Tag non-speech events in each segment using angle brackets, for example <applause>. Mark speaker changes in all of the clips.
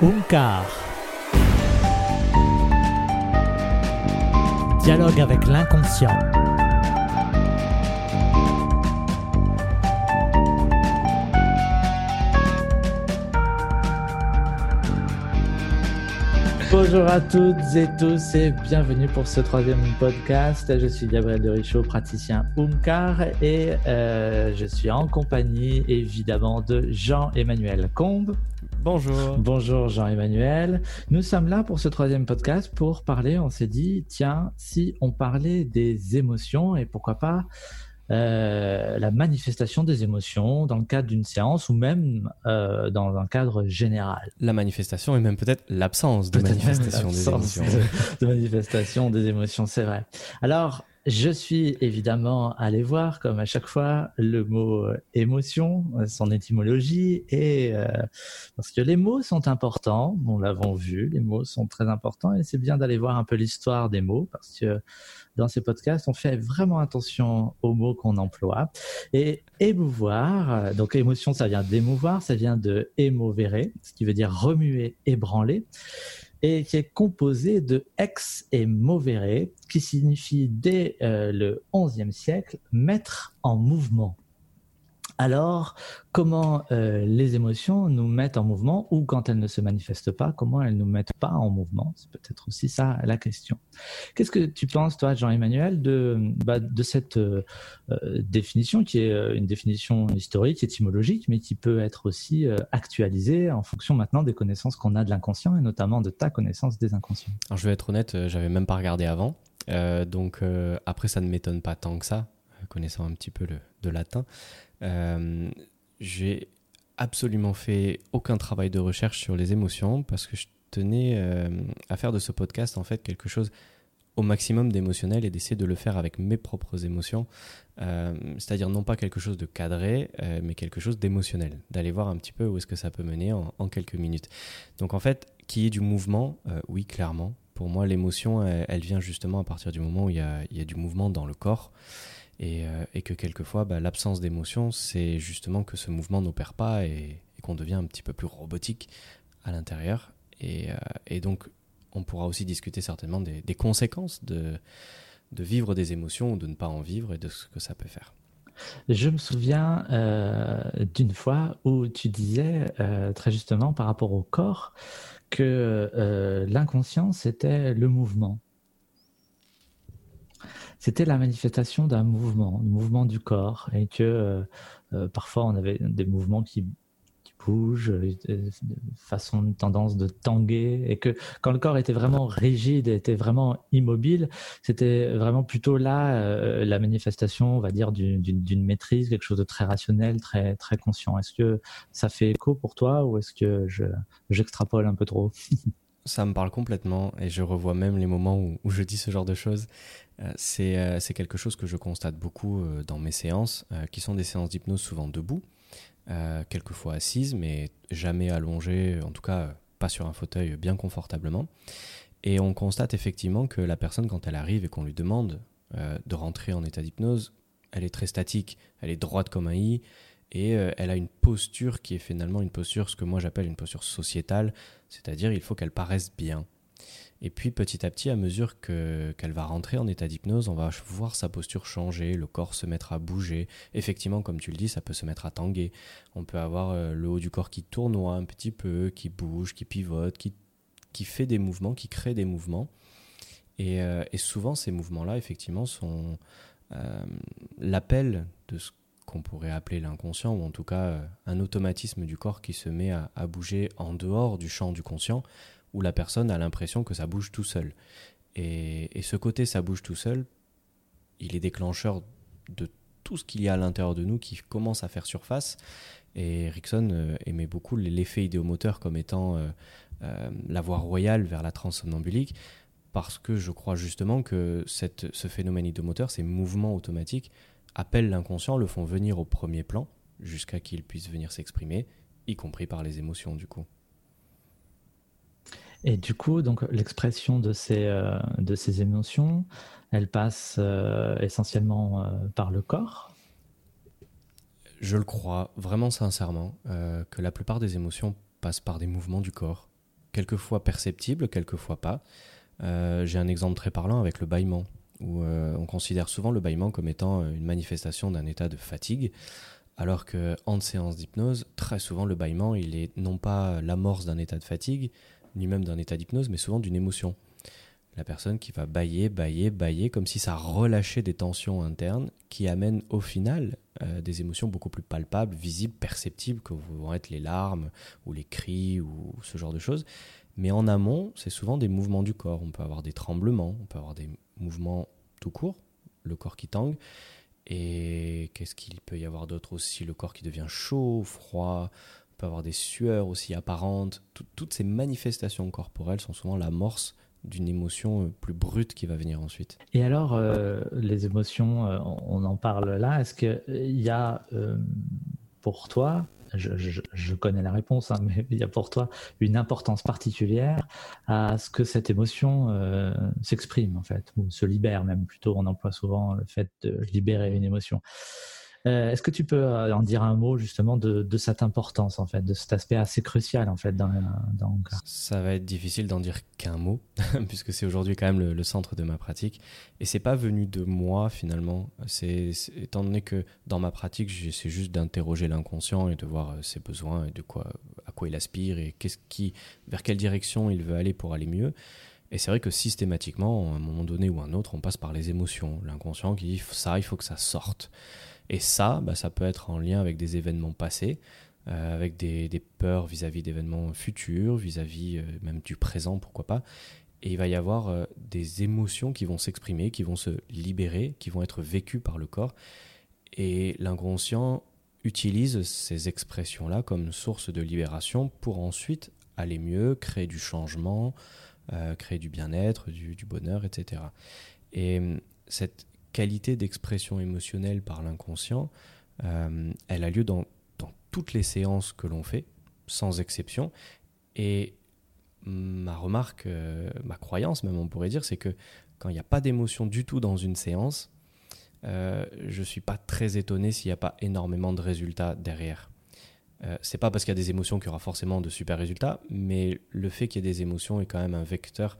Speaker 1: Unkar. Dialogue avec l'inconscient. Bonjour à toutes et tous et bienvenue pour ce troisième podcast. Je suis Gabriel de Richaud, praticien Unkar et euh, je suis en compagnie évidemment de Jean-Emmanuel Combe.
Speaker 2: Bonjour.
Speaker 1: Bonjour Jean-Emmanuel. Nous sommes là pour ce troisième podcast pour parler, on s'est dit, tiens, si on parlait des émotions et pourquoi pas euh, la manifestation des émotions dans le cadre d'une séance ou même euh, dans un cadre général.
Speaker 2: La manifestation et même peut-être l'absence de manifestation des émotions. <laughs>
Speaker 1: De, de manifestation des émotions, c'est vrai. Alors, je suis évidemment allé voir, comme à chaque fois, le mot euh, émotion, euh, son étymologie, et euh, parce que les mots sont importants, nous l'avons vu, les mots sont très importants, et c'est bien d'aller voir un peu l'histoire des mots, parce que dans ces podcasts, on fait vraiment attention aux mots qu'on emploie. Et émouvoir, donc émotion, ça vient d'émouvoir, ça vient de émovere, ce qui veut dire remuer, ébranler et qui est composé de ex et movere, qui signifie dès euh, le XIe siècle mettre en mouvement. Alors, comment euh, les émotions nous mettent en mouvement ou quand elles ne se manifestent pas, comment elles nous mettent pas en mouvement? C'est peut-être aussi ça la question. Qu'est-ce que tu penses, toi, Jean-Emmanuel, de, bah, de cette euh, définition qui est euh, une définition historique, étymologique, mais qui peut être aussi euh, actualisée en fonction maintenant des connaissances qu'on a de l'inconscient et notamment de ta connaissance des inconscients?
Speaker 2: Alors, je vais être honnête, euh, j'avais même pas regardé avant. donc, après, ça ne m'étonne pas tant que ça, connaissant un petit peu le de latin. Euh, j'ai absolument fait aucun travail de recherche sur les émotions parce que je tenais euh, à faire de ce podcast en fait quelque chose au maximum d'émotionnel et d'essayer de le faire avec mes propres émotions, euh, c'est-à-dire non pas quelque chose de cadré, mais quelque chose d'émotionnel, d'aller voir un petit peu où est-ce que ça peut mener en, quelques minutes. Donc en fait, qui est du mouvement, oui clairement. Pour moi, l'émotion, elle, vient justement à partir du moment où il y a, il y a du mouvement dans le corps. Euh, et, que quelquefois, bah, l'absence d'émotion, c'est justement que ce mouvement n'opère pas et, qu'on devient un petit peu plus robotique à l'intérieur. Et, euh, donc, on pourra aussi discuter certainement des, conséquences de, vivre des émotions ou de ne pas en vivre et de ce que ça peut faire.
Speaker 1: Je me souviens euh, d'une fois où tu disais très justement par rapport au corps que l'inconscient c'était le mouvement c'était la manifestation d'un mouvement, un mouvement du corps, et que euh, euh, parfois on avait des mouvements qui, bougent, euh, de façon, de tendance de tanguer, et que quand le corps était vraiment rigide, était vraiment immobile, c'était vraiment plutôt là la manifestation, on va dire, d'une maîtrise, quelque chose de très rationnel, très très conscient. Est-ce que ça fait écho pour toi, ou est-ce que j'extrapole un peu trop? <laughs>
Speaker 2: Ça me parle complètement et je revois même les moments où, je dis ce genre de choses. Euh, euh, c'est quelque chose que je constate beaucoup euh, dans mes séances, qui sont des séances d'hypnose souvent debout, quelquefois assises, mais jamais allongées, en tout cas pas sur un fauteuil bien confortablement. Et on constate effectivement que la personne, quand elle arrive et qu'on lui demande de rentrer en état d'hypnose, elle est très statique, elle est droite comme un i, et euh, elle a une posture qui est finalement une posture, ce que moi j'appelle une posture sociétale, c'est-à-dire il faut qu'elle paraisse bien. Et puis petit à petit, à mesure que qu'elle va rentrer en état d'hypnose, on va voir sa posture changer, le corps se mettre à bouger. Effectivement, comme tu le dis, ça peut se mettre à tanguer. On peut avoir euh, le haut du corps qui tournoie un petit peu, qui bouge, qui pivote, qui, qui fait des mouvements, qui crée des mouvements. Et, euh, et souvent, ces mouvements-là, effectivement, sont l'appel de ce qu'on pourrait appeler l'inconscient, ou en tout cas euh, un automatisme du corps qui se met à, bouger en dehors du champ du conscient, où la personne a l'impression que ça bouge tout seul. Et, ce côté ça bouge tout seul, il est déclencheur de tout ce qu'il y a à l'intérieur de nous qui commence à faire surface. Et Rickson euh, aimait beaucoup l'effet idéomoteur comme étant euh, la voie royale vers la transsomnambulique, parce que je crois justement que cette, ce phénomène idéomoteur, ces mouvements automatiques, appellent l'inconscient, le font venir au premier plan, jusqu'à qu'il puisse venir s'exprimer, y compris par les émotions du coup.
Speaker 1: Et du coup, donc l'expression de ces euh, de ces émotions, elle passe euh, essentiellement euh, par le corps?
Speaker 2: Je le crois vraiment sincèrement que la plupart des émotions passent par des mouvements du corps. quelquefois perceptibles, quelquefois pas. J'ai un exemple très parlant avec le bâillement, où on considère souvent le bâillement comme étant une manifestation d'un état de fatigue, alors qu'en séance d'hypnose, très souvent le bâillement, il est non pas l'amorce d'un état de fatigue, ni même d'un état d'hypnose, mais souvent d'une émotion la personne qui va bailler, bailler, bailler, comme si ça relâchait des tensions internes qui amènent au final euh, des émotions beaucoup plus palpables, visibles, perceptibles, que vont être les larmes ou les cris ou ce genre de choses. Mais en amont, c'est souvent des mouvements du corps. On peut avoir des tremblements, on peut avoir des mouvements tout court, le corps qui tangue. Et qu'est-ce qu'il peut y avoir d'autre aussi? Le corps qui devient chaud, froid, on peut avoir des sueurs aussi apparentes. toutes ces manifestations corporelles sont souvent l'amorce d'une émotion euh, plus brute qui va venir ensuite.
Speaker 1: Et alors, euh, les émotions, euh, on en parle là. Est-ce qu'il y a pour toi, je, connais la réponse, hein, <laughs> mais il y a pour toi une importance particulière à ce que cette émotion s'exprime en fait, ou se libère même plutôt. On emploie souvent le fait de libérer une émotion. Euh, est-ce que tu peux euh, en dire un mot justement de, cette importance en fait, de cet aspect assez crucial en fait dans,
Speaker 2: Ça va être difficile d'en dire qu'un mot <laughs> puisque c'est aujourd'hui quand même le, centre de ma pratique et c'est pas venu de moi finalement. C'est étant donné que dans ma pratique j'essaie juste d'interroger l'inconscient et de voir euh, ses besoins et de quoi à quoi il aspire et qu'est-ce qui vers quelle direction il veut aller pour aller mieux. Et c'est vrai que systématiquement, à un moment donné ou un autre, on passe par les émotions. L'inconscient qui dit ça, il faut que ça sorte. Et ça, bah, ça peut être en lien avec des événements passés, euh, avec des, peurs vis-à-vis d'événements futurs, vis-à-vis euh, même du présent, pourquoi pas. Et il va y avoir euh, des émotions qui vont s'exprimer, qui vont se libérer, qui vont être vécues par le corps. Et l'inconscient utilise ces expressions-là comme source de libération pour ensuite aller mieux, créer du changement, créer du bien-être, du, du, bonheur, etc. Et cette qualité d'expression émotionnelle par l'inconscient, euh, elle a lieu dans, toutes les séances que l'on fait, sans exception. Et ma remarque, euh, ma croyance même on pourrait dire, c'est que quand il n'y a pas d'émotion du tout dans une séance, euh, je ne suis pas très étonné s'il n'y a pas énormément de résultats derrière. Euh, c'est pas parce qu'il y a des émotions qu'il y aura forcément de super résultats, mais le fait qu'il y ait des émotions est quand même un vecteur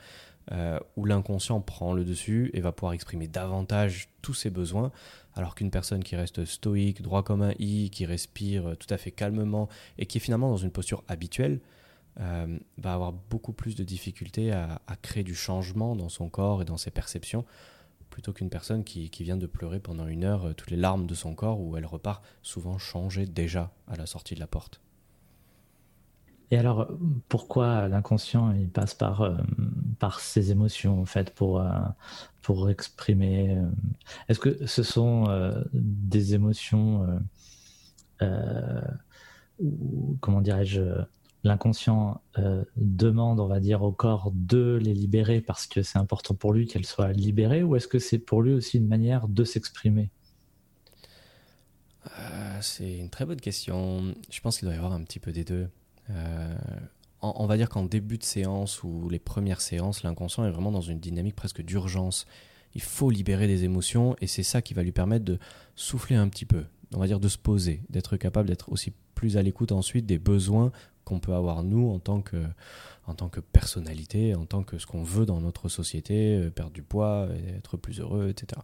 Speaker 2: euh, où l'inconscient prend le dessus et va pouvoir exprimer davantage tous ses besoins, alors qu'une personne qui reste stoïque, droit comme un i, qui respire tout à fait calmement et qui est finalement dans une posture habituelle, euh, va avoir beaucoup plus de difficultés à, créer du changement dans son corps et dans ses perceptions, plutôt qu'une personne qui, qui, vient de pleurer pendant une heure euh, toutes les larmes de son corps, où elle repart souvent changée déjà à la sortie de la porte.
Speaker 1: Et alors, pourquoi l'inconscient passe par euh, par ses émotions en fait pour euh, pour exprimer euh, Est-ce que ce sont des émotions ou comment dirais-je L'inconscient demande, on va dire, au corps de les libérer parce que c'est important pour lui qu'elles soient libérées, ou est-ce que c'est pour lui aussi une manière de s'exprimer?
Speaker 2: C'est une très bonne question. Je pense qu'il doit y avoir un petit peu des deux. Euh, on, va dire qu'en début de séance ou les premières séances, l'inconscient est vraiment dans une dynamique presque d'urgence. Il faut libérer des émotions et c'est ça qui va lui permettre de souffler un petit peu, on va dire de se poser, d'être capable d'être aussi plus à l'écoute ensuite des besoins qu'on peut avoir nous en tant que en tant que personnalité, en tant que ce qu'on veut dans notre société, euh, perdre du poids, être plus heureux, etc.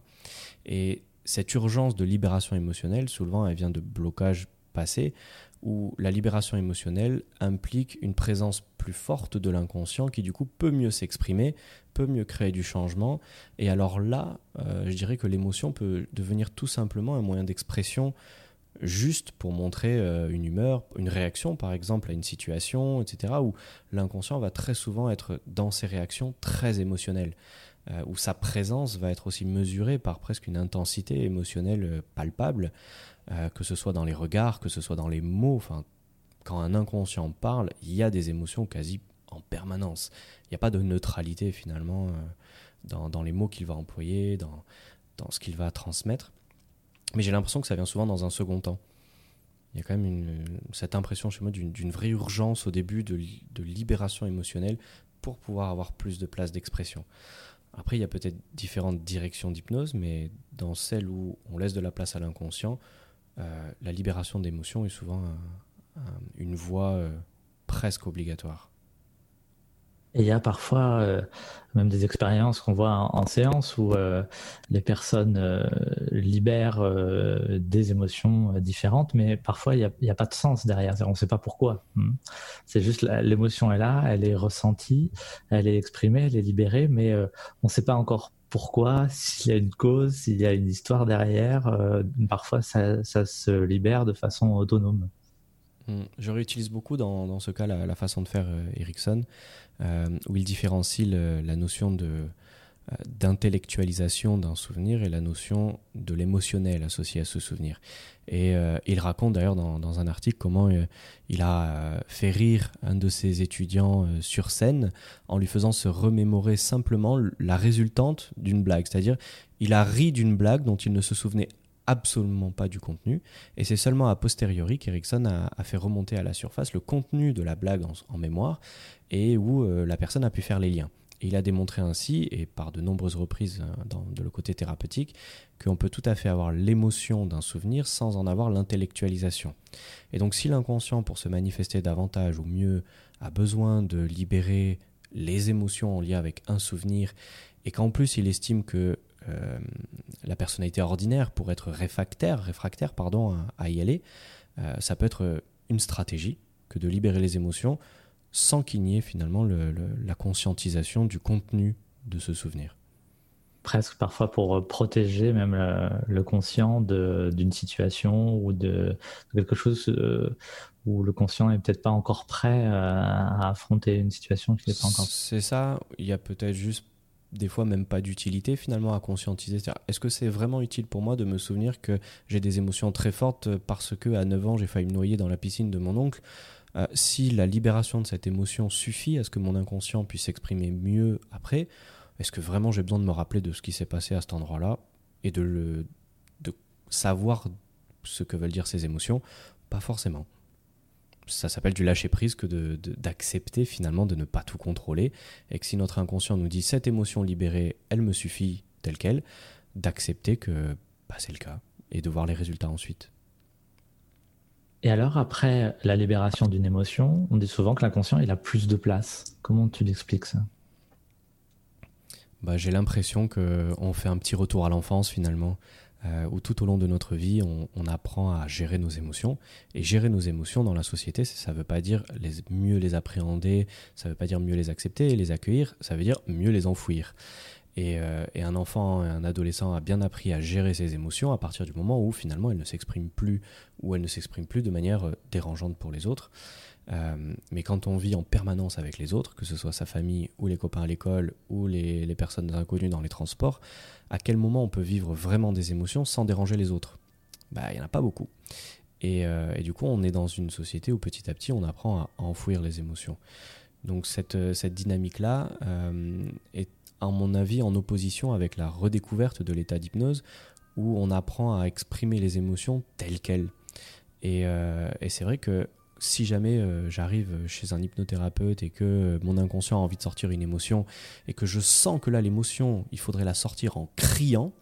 Speaker 2: Et cette urgence de libération émotionnelle, souvent, elle vient de blocages passés où la libération émotionnelle implique une présence plus forte de l'inconscient qui du coup peut mieux s'exprimer, peut mieux créer du changement. Et alors là, euh, je dirais que l'émotion peut devenir tout simplement un moyen d'expression juste pour montrer euh, une humeur, une réaction par exemple à une situation, etc. où l'inconscient va très souvent être dans ses réactions très émotionnelles. Euh, où sa présence va être aussi mesurée par presque une intensité émotionnelle palpable. Euh, que ce soit dans les regards, que ce soit dans les mots. Enfin, quand un inconscient parle, il y a des émotions quasi en permanence. Il n'y a pas de neutralité finalement dans, les mots qu'il va employer, dans ce qu'il va transmettre. Mais j'ai l'impression que ça vient souvent dans un second temps. Il y a quand même cette impression chez moi d'une vraie urgence au début de, de, libération émotionnelle pour pouvoir avoir plus de place d'expression. Après, il y a peut-être différentes directions d'hypnose, mais dans celle où on laisse de la place à l'inconscient, euh, la libération d'émotions est souvent une voie euh, presque obligatoire.
Speaker 1: Et il y a parfois euh, même des expériences qu'on voit en, séance où euh, les personnes euh, libèrent des émotions différentes, mais parfois il n'y a, pas de sens derrière. On ne sait pas pourquoi. Hmm. C'est juste l'émotion est là, elle est ressentie, elle est exprimée, elle est libérée, mais on ne sait pas encore pourquoi, s'il y a une cause, s'il y a une histoire derrière. parfois ça, ça se libère de façon autonome.
Speaker 2: Hmm. Je réutilise beaucoup dans, ce cas la, façon de faire Erickson. Euh, où il différencie la notion de euh, d'intellectualisation d'un souvenir et la notion de l'émotionnel associé à ce souvenir. Et euh, il raconte d'ailleurs dans, dans, un article comment il a fait rire un de ses étudiants sur scène en lui faisant se remémorer simplement la résultante d'une blague. C'est-à-dire, il a ri d'une blague dont il ne se souvenait absolument pas du contenu. Et c'est seulement a posteriori qu'Erickson a, fait remonter à la surface le contenu de la blague en, mémoire et où euh, la personne a pu faire les liens. Il a démontré ainsi, et par de nombreuses reprises euh, dans, de le côté thérapeutique, qu'on peut tout à fait avoir l'émotion d'un souvenir sans en avoir l'intellectualisation. Et donc si l'inconscient, pour se manifester davantage ou mieux, a besoin de libérer les émotions en lien avec un souvenir, et qu'en plus il estime que euh, la personnalité ordinaire pour être réfractaire, réfractaire pardon, à, y aller, euh, ça peut être une stratégie que de libérer les émotions sans qu'il n'y ait finalement la conscientisation du contenu de ce souvenir.
Speaker 1: Presque parfois pour protéger même le, conscient d'une situation ou de, quelque chose euh, où le conscient est peut-être pas encore prêt à affronter une situation qui n'est pas encore.
Speaker 2: C'est ça. Il y a peut-être juste des fois même pas d'utilité finalement à conscientiser. Est-ce que c'est vraiment utile pour moi de me souvenir que j'ai des émotions très fortes parce que à 9 ans j'ai failli me noyer dans la piscine de mon oncle? Euh, Si la libération de cette émotion suffit à ce que mon inconscient puisse s'exprimer mieux après, est-ce que vraiment j'ai besoin de me rappeler de ce qui s'est passé à cet endroit-là et de, le, de savoir ce que veulent dire ces émotions? Pas forcément ça s'appelle du lâcher prise que d'accepter finalement de ne pas tout contrôler et que si notre inconscient nous dit cette émotion libérée, elle me suffit telle qu'elle, d'accepter que bah, c'est le cas et de voir les résultats ensuite.
Speaker 1: Et alors, après la libération d'une émotion, on dit souvent que l'inconscient, il a plus de place. Comment tu l'expliques ça?
Speaker 2: Bah, J'ai l'impression qu'on fait un petit retour à l'enfance finalement. Euh, où tout au long de notre vie, on, apprend à gérer nos émotions. Et gérer nos émotions dans la société, ça ne veut pas dire les, mieux les appréhender, ça ne veut pas dire mieux les accepter et les accueillir, ça veut dire mieux les enfouir. Et, euh, un enfant, un adolescent a bien appris à gérer ses émotions à partir du moment où finalement elle ne s'exprime plus, ou elle ne s'exprime plus de manière euh, dérangeante pour les autres. Euh, mais quand on vit en permanence avec les autres, que ce soit sa famille ou les copains à l'école ou les, personnes inconnues dans les transports, à quel moment on peut vivre vraiment des émotions sans déranger les autres? Bah, il n'y en a pas beaucoup. Et, euh, et, du coup, on est dans une société où petit à petit, on apprend à, enfouir les émotions. Donc cette, euh, cette dynamique-là est, à mon avis, en opposition avec la redécouverte de l'état d'hypnose, où on apprend à exprimer les émotions telles quelles. Et c'est vrai que si jamais euh, j'arrive chez un hypnothérapeute et que euh, mon inconscient a envie de sortir une émotion et que je sens que là l'émotion, il faudrait la sortir en criant,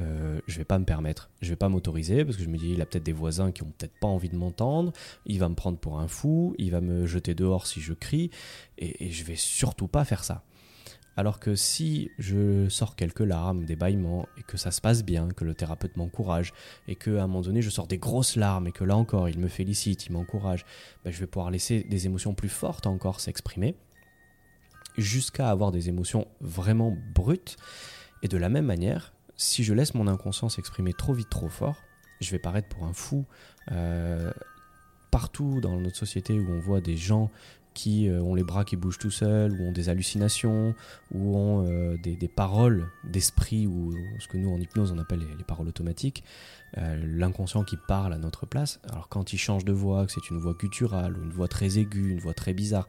Speaker 2: euh, je vais pas me permettre, je vais pas m'autoriser parce que je me dis il a peut-être des voisins qui ont peut-être pas envie de m'entendre, il va me prendre pour un fou, il va me jeter dehors si je crie. Et, et je vais surtout pas faire ça. Alors que si je sors quelques larmes, des bâillements, et que ça se passe bien, que le thérapeute m'encourage, et qu'à un moment donné je sors des grosses larmes, et que là encore il me félicite, il m'encourage, ben, je vais pouvoir laisser des émotions plus fortes encore s'exprimer, jusqu'à avoir des émotions vraiment brutes. Et de la même manière, si je laisse mon inconscient s'exprimer trop vite, trop fort, je vais paraître pour un fou. Euh, partout dans notre société où on voit des gens qui euh, ont les bras qui bougent tout seuls, ou ont des hallucinations, ou ont euh, des, paroles d'esprit, ou ce que nous en hypnose on appelle les, paroles automatiques, euh, l'inconscient qui parle à notre place. Alors quand il change de voix, que c'est une voix gutturale, ou une voix très aiguë, une voix très bizarre,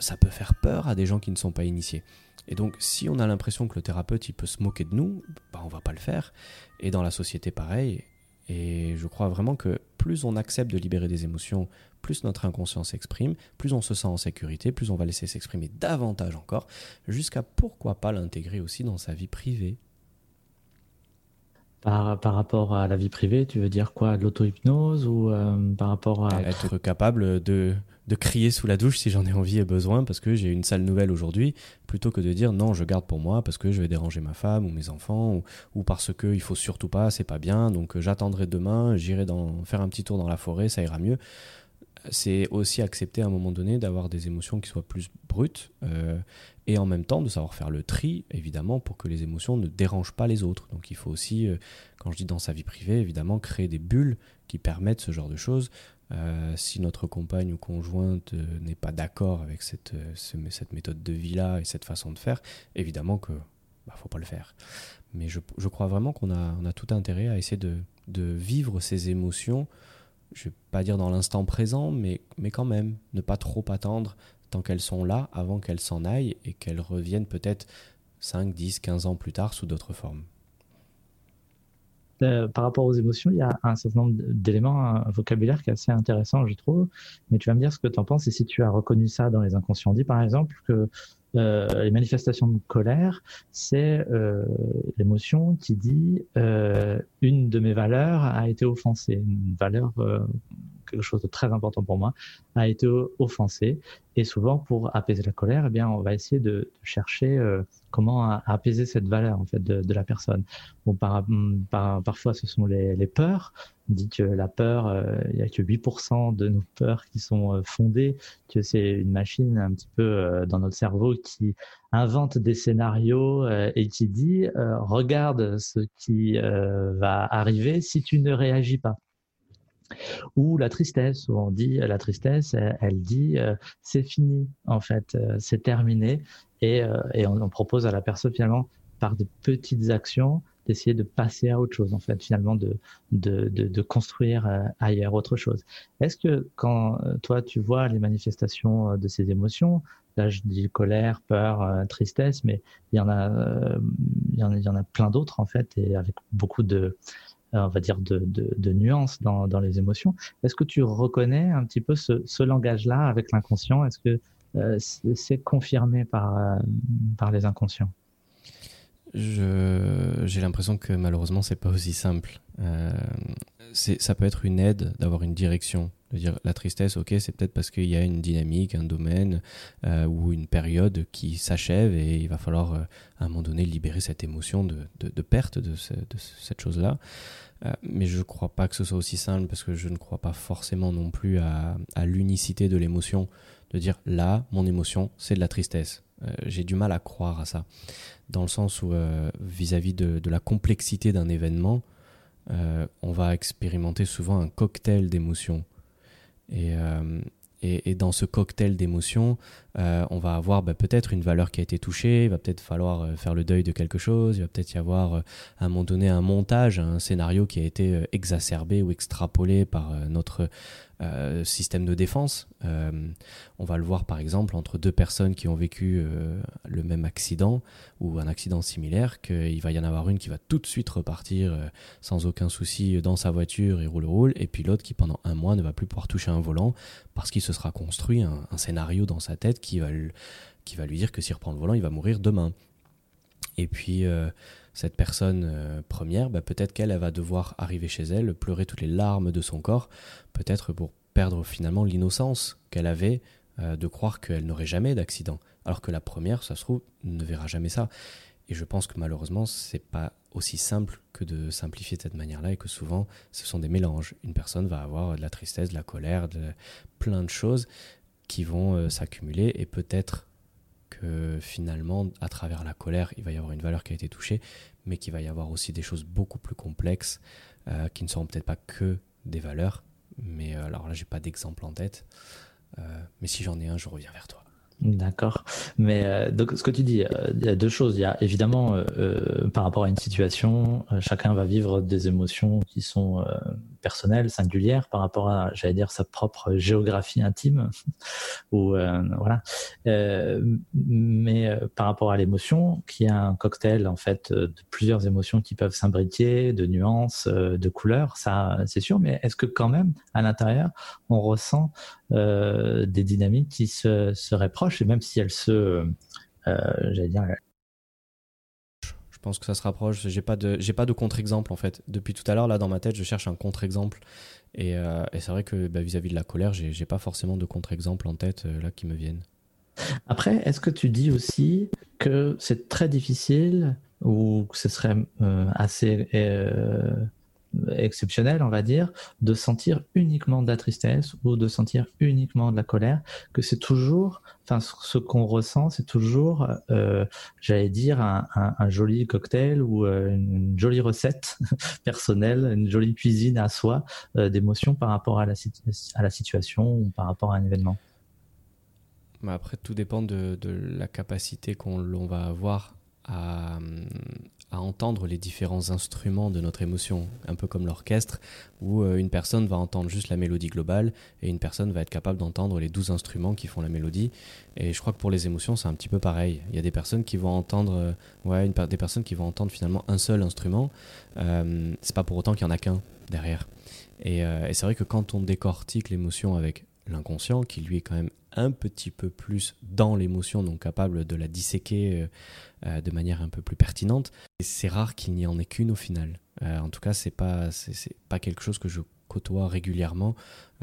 Speaker 2: ça peut faire peur à des gens qui ne sont pas initiés. Et donc, si on a l'impression que le thérapeute il peut se moquer de nous, bah, on va pas le faire. Et dans la société, pareil. Et je crois vraiment que plus on accepte de libérer des émotions, plus notre inconscient s'exprime, plus on se sent en sécurité, plus on va laisser s'exprimer davantage encore, jusqu'à pourquoi pas l'intégrer aussi dans sa vie privée.
Speaker 1: Par, par, rapport à la vie privée, tu veux dire quoi? L'auto-hypnose ou euh, par rapport à...
Speaker 2: Être capable de, de crier sous la douche si j'en ai envie et besoin parce que j'ai une sale nouvelle aujourd'hui, plutôt que de dire non, je garde pour moi parce que je vais déranger ma femme ou mes enfants ou, ou parce que il faut surtout pas, c'est pas bien, donc euh, j'attendrai demain, j'irai dans, faire un petit tour dans la forêt, ça ira mieux. C'est aussi accepter à un moment donné d'avoir des émotions qui soient plus brutes euh, et en même temps de savoir faire le tri, évidemment, pour que les émotions ne dérangent pas les autres. Donc il faut aussi, euh, quand je dis dans sa vie privée, évidemment, créer des bulles qui permettent ce genre de choses. Euh, si notre compagne ou conjointe euh, n'est pas d'accord avec cette, euh, cette méthode de vie-là et cette façon de faire, évidemment que bah, faut pas le faire. Mais je, je crois vraiment qu'on a, on a tout intérêt à essayer de, de vivre ces émotions, je vais pas dire dans l'instant présent, mais, mais quand même, ne pas trop attendre tant qu'elles sont là avant qu'elles s'en aillent et qu'elles reviennent peut-être 5, 10, 15 ans plus tard sous d'autres formes.
Speaker 1: Euh, par rapport aux émotions, il y a un certain nombre d'éléments, un vocabulaire qui est assez intéressant, je trouve. Mais tu vas me dire ce que tu en penses et si tu as reconnu ça dans les inconscients dits, par exemple, que euh, les manifestations de colère, c'est euh, l'émotion qui dit une de mes valeurs a été offensée, une valeur quelque chose de très important pour moi, a été offensé. Et souvent, pour apaiser la colère, eh bien, on va essayer de, chercher euh, comment apaiser cette valeur en fait de, la personne. Bon, par, par, parfois, ce sont les, les peurs. On dit que la peur, euh, il y a que 8% de nos peurs qui sont euh, fondées, que c'est une machine un petit peu dans notre cerveau qui invente des scénarios et qui dit regarde ce qui va arriver si tu ne réagis pas. Ou la tristesse, où on dit la tristesse, elle, dit euh, c'est fini en fait, euh, c'est terminé, et, euh, et on, propose à la personne finalement par des petites actions d'essayer de passer à autre chose en fait, finalement de de, de, de construire ailleurs autre chose. Est-ce que quand toi tu vois les manifestations de ces émotions, là je dis colère, peur, tristesse, mais il y en a, il y en a, il y en a plein d'autres en fait, et avec beaucoup de euh, on va dire, de, nuances dans, les émotions. Est-ce que tu reconnais un petit peu ce, langage-là avec l'inconscient? Est-ce que euh, c'est confirmé par, euh, les inconscients?
Speaker 2: J'ai l'impression que malheureusement c'est pas aussi simple. Euh, ça peut être une aide d'avoir une direction. De dire la tristesse, ok, c'est peut-être parce qu'il y a une dynamique, un domaine euh, ou une période qui s'achève et il va falloir euh, à un moment donné libérer cette émotion de, de, perte de, ce, de cette chose-là. Euh, mais je ne crois pas que ce soit aussi simple parce que je ne crois pas forcément non plus à, l'unicité de l'émotion. De dire là, mon émotion, c'est de la tristesse. J'ai du mal à croire à ça. Dans le sens où vis-à-vis de, la complexité d'un événement, on va expérimenter souvent un cocktail d'émotions. Et, euh, et, et, dans ce cocktail d'émotions, euh, on va avoir bah, peut-être une valeur qui a été touchée, il va peut-être falloir euh, faire le deuil de quelque chose, il va peut-être y avoir à un moment donné un montage, un scénario qui a été exacerbé ou extrapolé par notre euh, système de défense. Euh, on va le voir par exemple entre deux personnes qui ont vécu euh, le même accident ou un accident similaire, qu'il va y en avoir une qui va tout de suite repartir sans aucun souci dans sa voiture et roule roule, et puis l'autre qui pendant un mois ne va plus pouvoir toucher un volant parce qu'il se sera construit un, scénario dans sa tête qui va lui dire que s'il reprend le volant, il va mourir demain. Et puis cette personne euh, première, bah, peut-être qu'elle va devoir arriver chez elle, pleurer toutes les larmes de son corps, peut-être pour perdre finalement l'innocence qu'elle avait euh, de croire qu'elle n'aurait jamais d'accident, alors que la première, ça se trouve, ne verra jamais ça. Et je pense que malheureusement, c'est pas aussi simple que de simplifier de cette manière-là et que souvent, ce sont des mélanges. Une personne va avoir de la tristesse, de la colère, de plein de choses qui vont euh, s'accumuler et peut-être finalement, à travers la colère, il va y avoir une valeur qui a été touchée, mais qu'il va y avoir aussi des choses beaucoup plus complexes euh, qui ne seront peut-être pas que des valeurs. Mais euh, alors là, j'ai pas d'exemple en tête. Euh, mais si j'en ai un, je reviens vers toi.
Speaker 1: D'accord. Mais donc, ce que tu dis, il y a deux choses. Il y a évidemment, par rapport à une situation, chacun va vivre des émotions qui sont personnelles, singulières, par rapport à, j'allais dire, sa propre géographie intime. <laughs> ou voilà. mais par rapport à l'émotion, qui est un cocktail en fait de plusieurs émotions qui peuvent s'imbriquer, de nuances, de couleurs, ça, c'est sûr. Mais est-ce que quand même, à l'intérieur, on ressent euh, des dynamiques qui se, seraient proches, et même si elles se, euh, j'allais dire,
Speaker 2: pense que ça se rapproche. J'ai pas de, j'ai pas de contre-exemple en fait. Depuis tout à l'heure, là, dans ma tête, je cherche un contre-exemple. Et, euh, et c'est vrai que bah, vis-à-vis de la colère, j'ai, j'ai pas forcément de contre-exemple en tête euh, là qui me viennent.
Speaker 1: Après, est-ce que tu dis aussi que c'est très difficile ou que ce serait euh, assez exceptionnel, on va dire, de sentir uniquement de la tristesse ou de sentir uniquement de la colère, que c'est toujours, enfin, ce qu'on ressent, c'est toujours, euh, j'allais dire, un, joli cocktail ou euh, une jolie recette <laughs> personnelle, une jolie cuisine à soi euh, d'émotions par rapport à la, situation ou par rapport à un événement.
Speaker 2: Mais après, tout dépend de, de la capacité qu'on va avoir à, entendre les différents instruments de notre émotion, un peu comme l'orchestre, où euh, une personne va entendre juste la mélodie globale et une personne va être capable d'entendre les douze instruments qui font la mélodie. Et je crois que pour les émotions, c'est un petit peu pareil. Il y a des personnes qui vont entendre, euh, ouais, des personnes qui vont entendre finalement un seul instrument. Euh, c'est pas pour autant qu'il y en a qu'un derrière. Et, et c'est vrai que quand on décortique l'émotion avec l'inconscient, qui lui est quand même un petit peu plus dans l'émotion, donc capable de la disséquer euh, de manière un peu plus pertinente. C'est rare qu'il n'y en ait qu'une au final. Euh, en tout cas, c'est pas pas quelque chose que je côtoie régulièrement,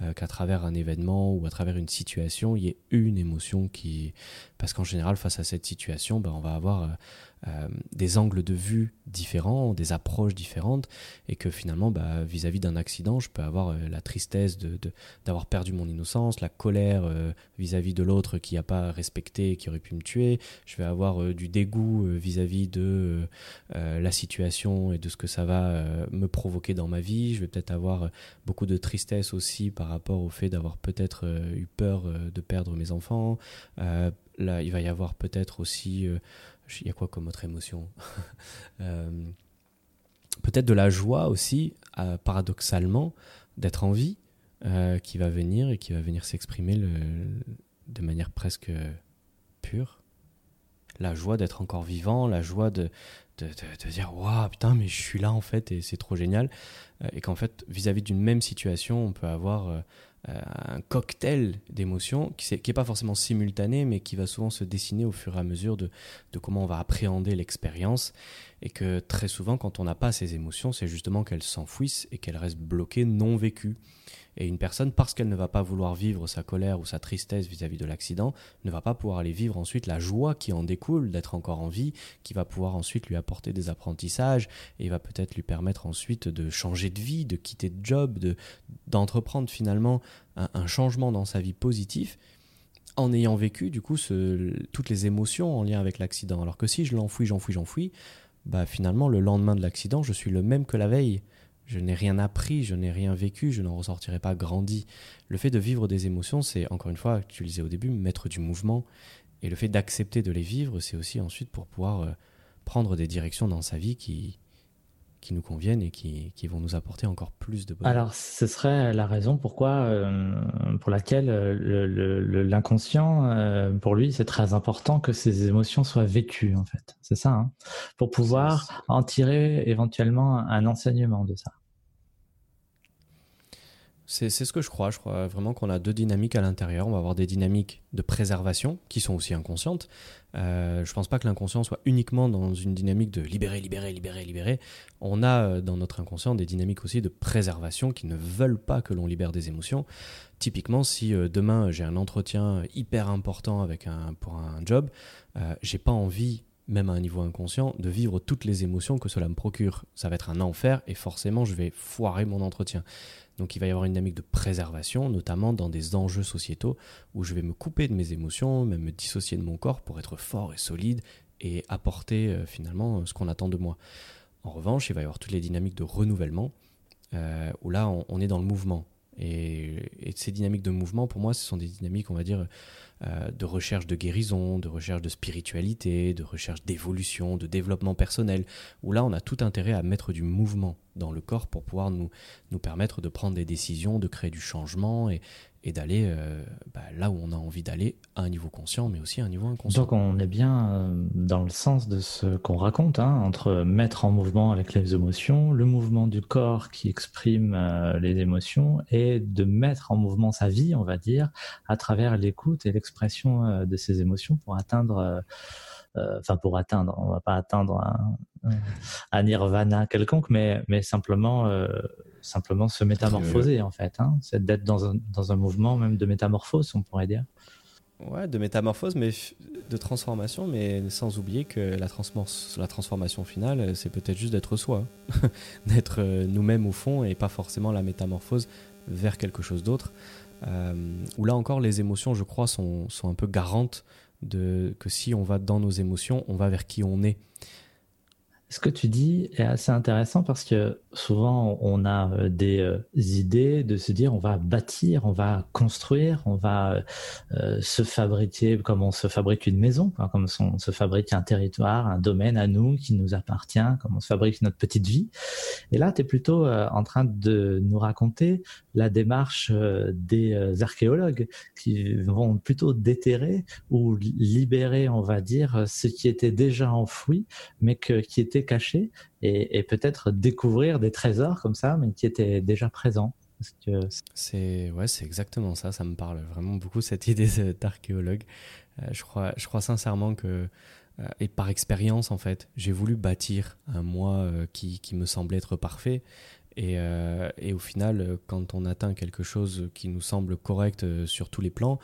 Speaker 2: euh, qu'à travers un événement ou à travers une situation, il y ait une émotion qui... Parce qu'en général, face à cette situation, ben, on va avoir euh, des angles de vue différents, des approches différentes, et que finalement, bah, vis-à-vis d'un accident, je peux avoir euh, la tristesse d'avoir de, perdu mon innocence, la colère euh, vis-à-vis de l'autre qui n'a pas respecté, qui aurait pu me tuer, je vais avoir du dégoût vis-à-vis de la situation et de ce que ça va me provoquer dans ma vie, je vais peut-être avoir beaucoup de tristesse aussi par rapport au fait d'avoir peut-être eu peur de perdre mes enfants, là, il va y avoir peut-être aussi il y a quoi comme autre émotion <laughs> euh, Peut-être de la joie aussi, euh, paradoxalement, d'être en vie, euh, qui va venir et qui va venir s'exprimer de manière presque pure. La joie d'être encore vivant, la joie de, de, de, dire waouh putain mais je suis là en fait et c'est trop génial. Et qu'en fait vis-à-vis d'une même situation on peut avoir euh, un cocktail d'émotions qui n'est pas forcément simultané, mais qui va souvent se dessiner au fur et à mesure de, comment on va appréhender l'expérience. Et que très souvent, quand on n'a pas ces émotions, c'est justement qu'elles s'enfouissent et qu'elles restent bloquées, non vécues. Et une personne, parce qu'elle ne va pas vouloir vivre sa colère ou sa tristesse vis-à-vis de l'accident, ne va pas pouvoir aller vivre ensuite la joie qui en découle d'être encore en vie, qui va pouvoir ensuite lui apporter des apprentissages et va peut-être lui permettre ensuite de changer de vie, de quitter de job, de d'entreprendre finalement un, changement dans sa vie positif en ayant vécu du coup toutes les émotions en lien avec l'accident. Alors que si je l'enfouis, j'enfouis, j'enfouis, bah finalement le lendemain de l'accident, je suis le même que la veille je n'ai rien appris, je n'ai rien vécu, je n'en ressortirai pas grandi. Le fait de vivre des émotions, c'est encore une fois, tu le disais au début, mettre du mouvement. Et le fait d'accepter de les vivre, c'est aussi ensuite pour pouvoir euh, prendre des directions dans sa vie qui, qui nous conviennent et qui, qui, vont nous apporter encore plus de bonheur.
Speaker 1: Alors, ce serait la raison pourquoi, euh, pour laquelle euh, l'inconscient, pour lui, c'est très important que ces émotions soient vécues, en fait. C'est ça, hein pour pouvoir en tirer éventuellement un enseignement de ça.
Speaker 2: C'est ce que je crois. Je crois vraiment qu'on a deux dynamiques à l'intérieur. On va avoir des dynamiques de préservation qui sont aussi inconscientes. Euh, je ne pense pas que l'inconscient soit uniquement dans une dynamique de libérer, libérer, libérer, libérer. On a euh, dans notre inconscient des dynamiques aussi de préservation qui ne veulent pas que l'on libère des émotions. Typiquement, si euh, demain j'ai un entretien hyper important avec un, pour un job, j'ai pas envie même à un niveau inconscient, de vivre toutes les émotions que cela me procure. Ça va être un enfer et forcément je vais foirer mon entretien. Donc il va y avoir une dynamique de préservation, notamment dans des enjeux sociétaux où je vais me couper de mes émotions, même me dissocier de mon corps pour être fort et solide et apporter euh, finalement ce qu'on attend de moi. En revanche, il va y avoir toutes les dynamiques de renouvellement euh, où là on, est dans le mouvement. Et, ces dynamiques de mouvement, pour moi, ce sont des dynamiques, on va dire, euh, de recherche de guérison, de recherche de spiritualité, de recherche d'évolution, de développement personnel, où là on a tout intérêt à mettre du mouvement dans le corps pour pouvoir nous, nous permettre de prendre des décisions, de créer du changement et, et d'aller euh, bah, là où on a envie d'aller à un niveau conscient, mais aussi à un niveau inconscient.
Speaker 1: Donc on est bien euh, dans le sens de ce qu'on raconte, hein, entre mettre en mouvement avec les émotions, le mouvement du corps qui exprime les émotions, et de mettre en mouvement sa vie, on va dire, à travers l'écoute et l'expression euh, de ces émotions pour atteindre euh, enfin pour atteindre, on va pas atteindre un, nirvana quelconque, mais mais simplement simplement se métamorphoser en fait. Hein. C'est d'être dans un, dans un mouvement même de métamorphose, on pourrait dire.
Speaker 2: Ouais, de métamorphose, mais de transformation, mais sans oublier que la, la transformation finale, c'est peut-être juste d'être soi, <laughs> d'être euh, nous-mêmes au fond et pas forcément la métamorphose vers quelque chose d'autre. Euh, où là encore, les émotions, je crois, sont, sont un peu garantes de que si on va dans nos émotions, on va vers qui on est.
Speaker 1: Ce que tu dis est assez intéressant parce que souvent on a euh, des euh, idées de se dire on va bâtir, on va construire, on va euh, se fabriquer comme on se fabrique une maison, comme on se fabrique un territoire, un domaine à nous qui nous appartient, comme on se fabrique notre petite vie. Et là, tu es plutôt en train de nous raconter la démarche des archéologues qui vont plutôt déterrer ou libérer, on va dire, ce qui était déjà enfoui, mais qui était caché et, peut-être découvrir des trésors comme ça, mais qui étaient déjà présents.
Speaker 2: C'est ouais, c'est exactement ça. Ça me parle vraiment beaucoup cette idée d'archéologue. Euh, je crois, je crois sincèrement que euh, et par expérience en fait, j'ai voulu bâtir un moi euh, qui, qui, me semblait être parfait. Et, et, au final, quand on atteint quelque chose qui nous semble correct sur tous les plans,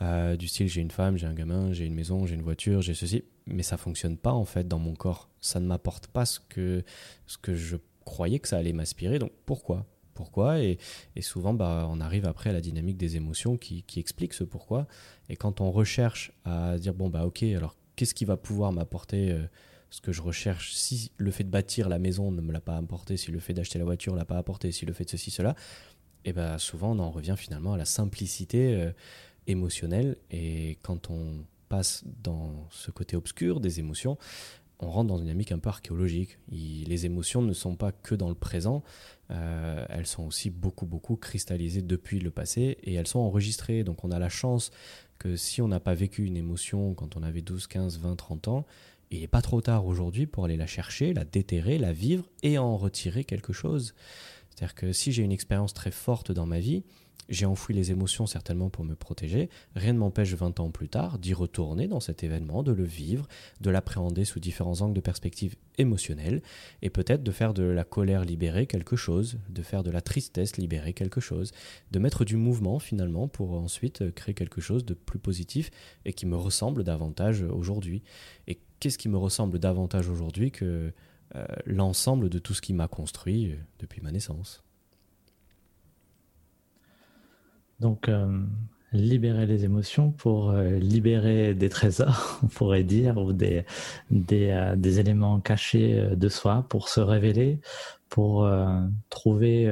Speaker 2: du style j'ai une femme, j'ai un gamin, j'ai une maison, j'ai une voiture, j'ai ceci, mais ça fonctionne pas en fait dans mon corps. Ça ne m'apporte pas ce que, ce que je croyais que ça allait m'aspirer. Donc pourquoi? Pourquoi? Et, souvent, bah, on arrive après à la dynamique des émotions qui, qui explique ce pourquoi. Et quand on recherche à dire bon bah ok, alors qu'est-ce qui va pouvoir m'apporter euh, ce que je recherche Si le fait de bâtir la maison ne me l'a pas apporté, si le fait d'acheter la voiture ne l'a pas apporté, si le fait de ceci cela, et ben souvent on en revient finalement à la simplicité euh, émotionnelle. Et quand on dans ce côté obscur des émotions, on rentre dans une dynamique un peu archéologique. les émotions ne sont pas que dans le présent, euh, elles sont aussi beaucoup, beaucoup cristallisées depuis le passé et elles sont enregistrées. Donc on a la chance que si on n'a pas vécu une émotion quand on avait 12, 15, 20, 30 ans, il n'est pas trop tard aujourd'hui pour aller la chercher, la déterrer, la vivre et en retirer quelque chose. C'est-à-dire que si j'ai une expérience très forte dans ma vie, j'ai enfoui les émotions certainement pour me protéger. Rien ne m'empêche 20 ans plus tard d'y retourner dans cet événement, de le vivre, de l'appréhender sous différents angles de perspective émotionnelle et peut-être de faire de la colère libérer quelque chose, de faire de la tristesse libérer quelque chose, de mettre du mouvement finalement pour ensuite créer quelque chose de plus positif et qui me ressemble davantage aujourd'hui. Et qu'est-ce qui me ressemble davantage aujourd'hui que euh, l'ensemble de tout ce qui m'a construit euh, depuis ma naissance?
Speaker 1: Donc, euh, libérer les émotions pour euh, libérer des trésors, <laughs> on pourrait dire, ou des, des, euh, éléments cachés de soi, pour se révéler, pour trouver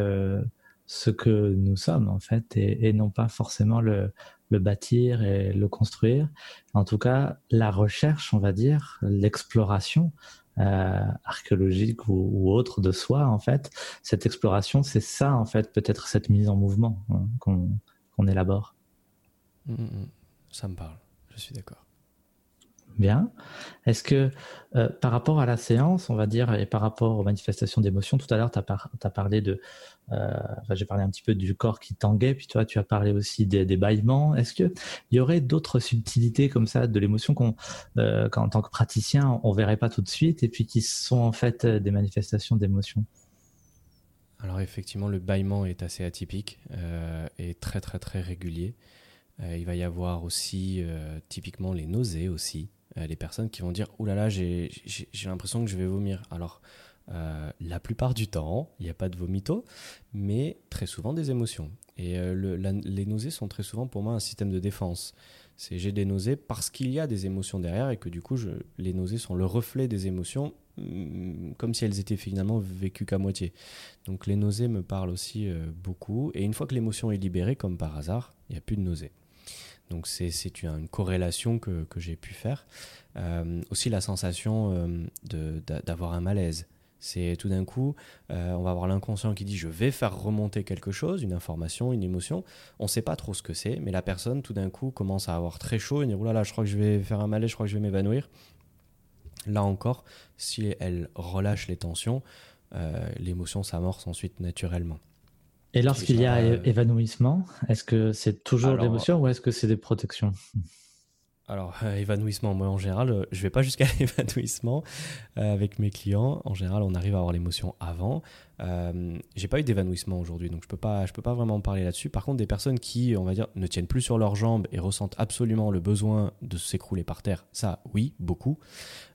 Speaker 1: ce que nous sommes, en fait, et, non pas forcément le, bâtir et le construire. En tout cas, la recherche, on va dire, l'exploration, archéologique ou, ou, autre de soi en fait cette exploration c'est ça en fait peut-être cette mise en mouvement hein, qu'on qu'on élabore.
Speaker 2: Mm, mm, mm. ça me parle, je suis d'accord.
Speaker 1: Bien. Est-ce que euh, par rapport à la séance, on va dire, et par rapport aux manifestations d'émotions, tout à l'heure, tu as, parlé de. Euh, j'ai parlé un petit peu du corps qui tanguait, puis toi, tu as parlé aussi des, des bâillements. Est-ce qu'il y aurait d'autres subtilités comme ça de l'émotion euh, qu'en tant que praticien, on verrait pas tout de suite, et puis qui sont en fait des manifestations d'émotions
Speaker 2: alors effectivement, le bâillement est assez atypique euh, et très très très régulier. Euh, il va y avoir aussi euh, typiquement les nausées aussi. les personnes qui vont dire « Ouh là là, j'ai l'impression que je vais vomir ». Alors la plupart du temps, il n'y a pas de vomito, mais très souvent des émotions. Et les nausées sont très souvent pour moi un système de défense. C'est j'ai des nausées parce qu'il y a des émotions derrière et que du coup, les nausées sont le reflet des émotions comme si elles étaient finalement vécues qu'à moitié. Donc les nausées me parlent aussi euh, beaucoup. Et une fois que l'émotion est libérée, comme par hasard, il n'y a plus de nausées. Donc c'est une corrélation que, j'ai pu faire. Euh, aussi la sensation euh, d'avoir un malaise. C'est tout d'un coup, on va avoir l'inconscient qui dit je vais faire remonter quelque chose, une information, une émotion. On ne sait pas trop ce que c'est, mais la personne tout d'un coup commence à avoir très chaud et dire oh là là, je crois que je vais faire un malaise, je crois que je vais m'évanouir. Là encore, si elle relâche les tensions, euh, l'émotion s'amorce ensuite naturellement.
Speaker 1: Et lorsqu'il y a évanouissement, est-ce que c'est toujours l'émotion ou est-ce que c'est des protections?
Speaker 2: Alors, <laughs> euh, évanouissement, moi en général, euh, je vais pas jusqu'à <laughs> l'évanouissement euh, avec mes clients. En général, on arrive à avoir l'émotion avant. Euh, j'ai pas eu d'évanouissement aujourd'hui, donc je peux peux pas vraiment parler là-dessus. Par contre, des personnes qui, on va dire, ne tiennent plus sur leurs jambes et ressentent absolument le besoin de s'écrouler par terre, ça, oui, beaucoup.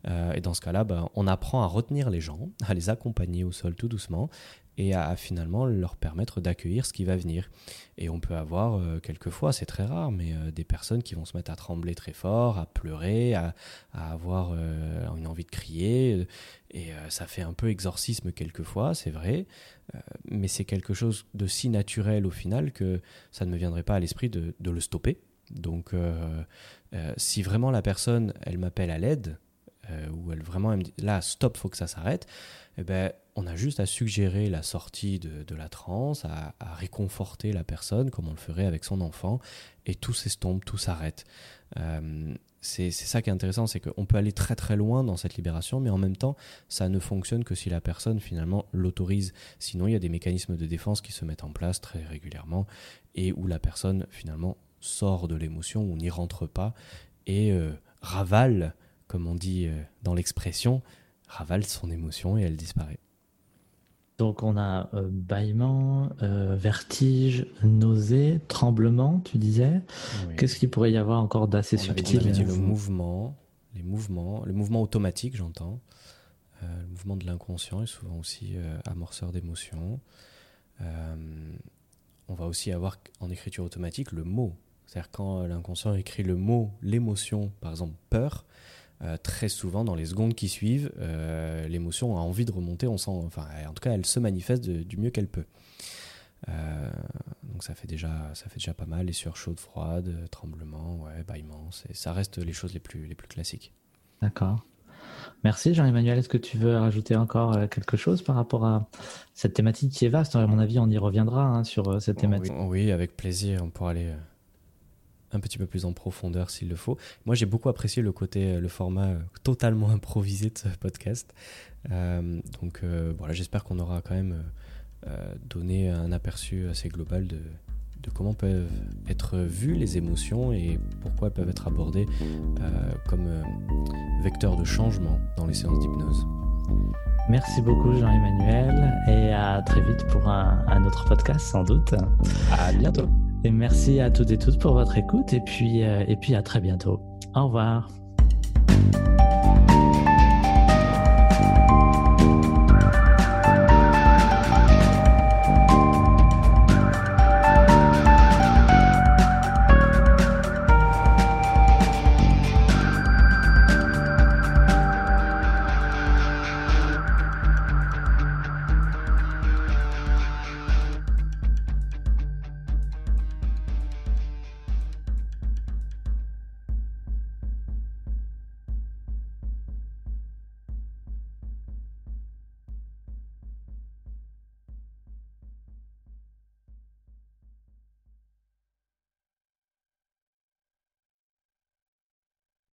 Speaker 2: et dans ce cas-là, ben, on apprend à retenir les gens, à les accompagner au sol tout doucement et à, finalement leur permettre d'accueillir ce qui va venir. Et on peut avoir euh, quelquefois, c'est très rare, mais euh, des personnes qui vont se mettre à trembler très fort, à pleurer, à, avoir euh, une envie de crier. Et ça fait un peu exorcisme quelquefois, c'est vrai, mais c'est quelque chose de si naturel au final que ça ne me viendrait pas à l'esprit de, le stopper. Donc si vraiment la personne, elle m'appelle à l'aide, ou elle vraiment elle me dit là, stop, faut que ça s'arrête, eh ben, on a juste à suggérer la sortie de, la transe, à, réconforter la personne comme on le ferait avec son enfant, et tout s'estompe, tout s'arrête. Euh, c'est ça qui est intéressant, c'est qu'on peut aller très très loin dans cette libération, mais en même temps, ça ne fonctionne que si la personne finalement l'autorise. Sinon, il y a des mécanismes de défense qui se mettent en place très régulièrement, et où la personne finalement sort de l'émotion ou n'y rentre pas, et euh, ravale, comme on dit euh, dans l'expression, ravale son émotion et elle disparaît.
Speaker 1: Donc on a euh, bâillement, euh, vertige, nausée, tremblement, tu disais. Qu'est-ce qu'il pourrait y avoir encore d'assez subtil
Speaker 2: Le mouvement, les mouvements, le mouvement automatique, j'entends. Euh, le mouvement de l'inconscient est souvent aussi amorceur d'émotions. on va aussi avoir en écriture automatique le mot. C'est-à-dire quand l'inconscient écrit le mot, l'émotion, par exemple peur, euh, très souvent, dans les secondes qui suivent, euh, l'émotion a envie de remonter. On sent, enfin, en tout cas, elle se manifeste du mieux qu'elle peut. Euh, donc ça fait déjà, ça fait déjà pas mal. Les sueurs chaudes, froides, tremblements, ouais, bâillements. Ça reste les choses les plus, les plus classiques.
Speaker 1: D'accord. Merci Jean-Emmanuel. Est-ce que tu veux rajouter encore quelque chose par rapport à cette thématique qui est vaste? À mon avis, on y reviendra hein, sur cette thématique.
Speaker 2: oui, avec plaisir. On pourra aller un petit peu plus en profondeur s'il le faut. Moi, j'ai beaucoup apprécié le côté, euh, le format euh, totalement <laughs> improvisé de ce podcast. Euh, donc voilà, j'espère qu'on aura quand même donné un aperçu assez global de, de, comment peuvent être vues les émotions et pourquoi elles peuvent être abordées comme vecteur de changement dans les séances d'hypnose.
Speaker 1: Merci beaucoup Jean-Emmanuel et à très vite pour un, un autre podcast sans doute.
Speaker 2: À bientôt.
Speaker 1: Et merci à toutes et tous pour votre écoute et puis, euh, et puis à très bientôt. Au revoir.